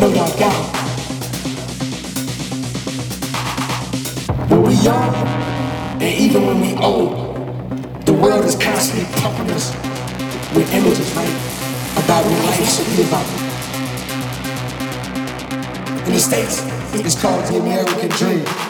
know y'all. When we young, and even when we old, the world is constantly pumping us with images, right? About what life should about. In the States, it's called the American Dream.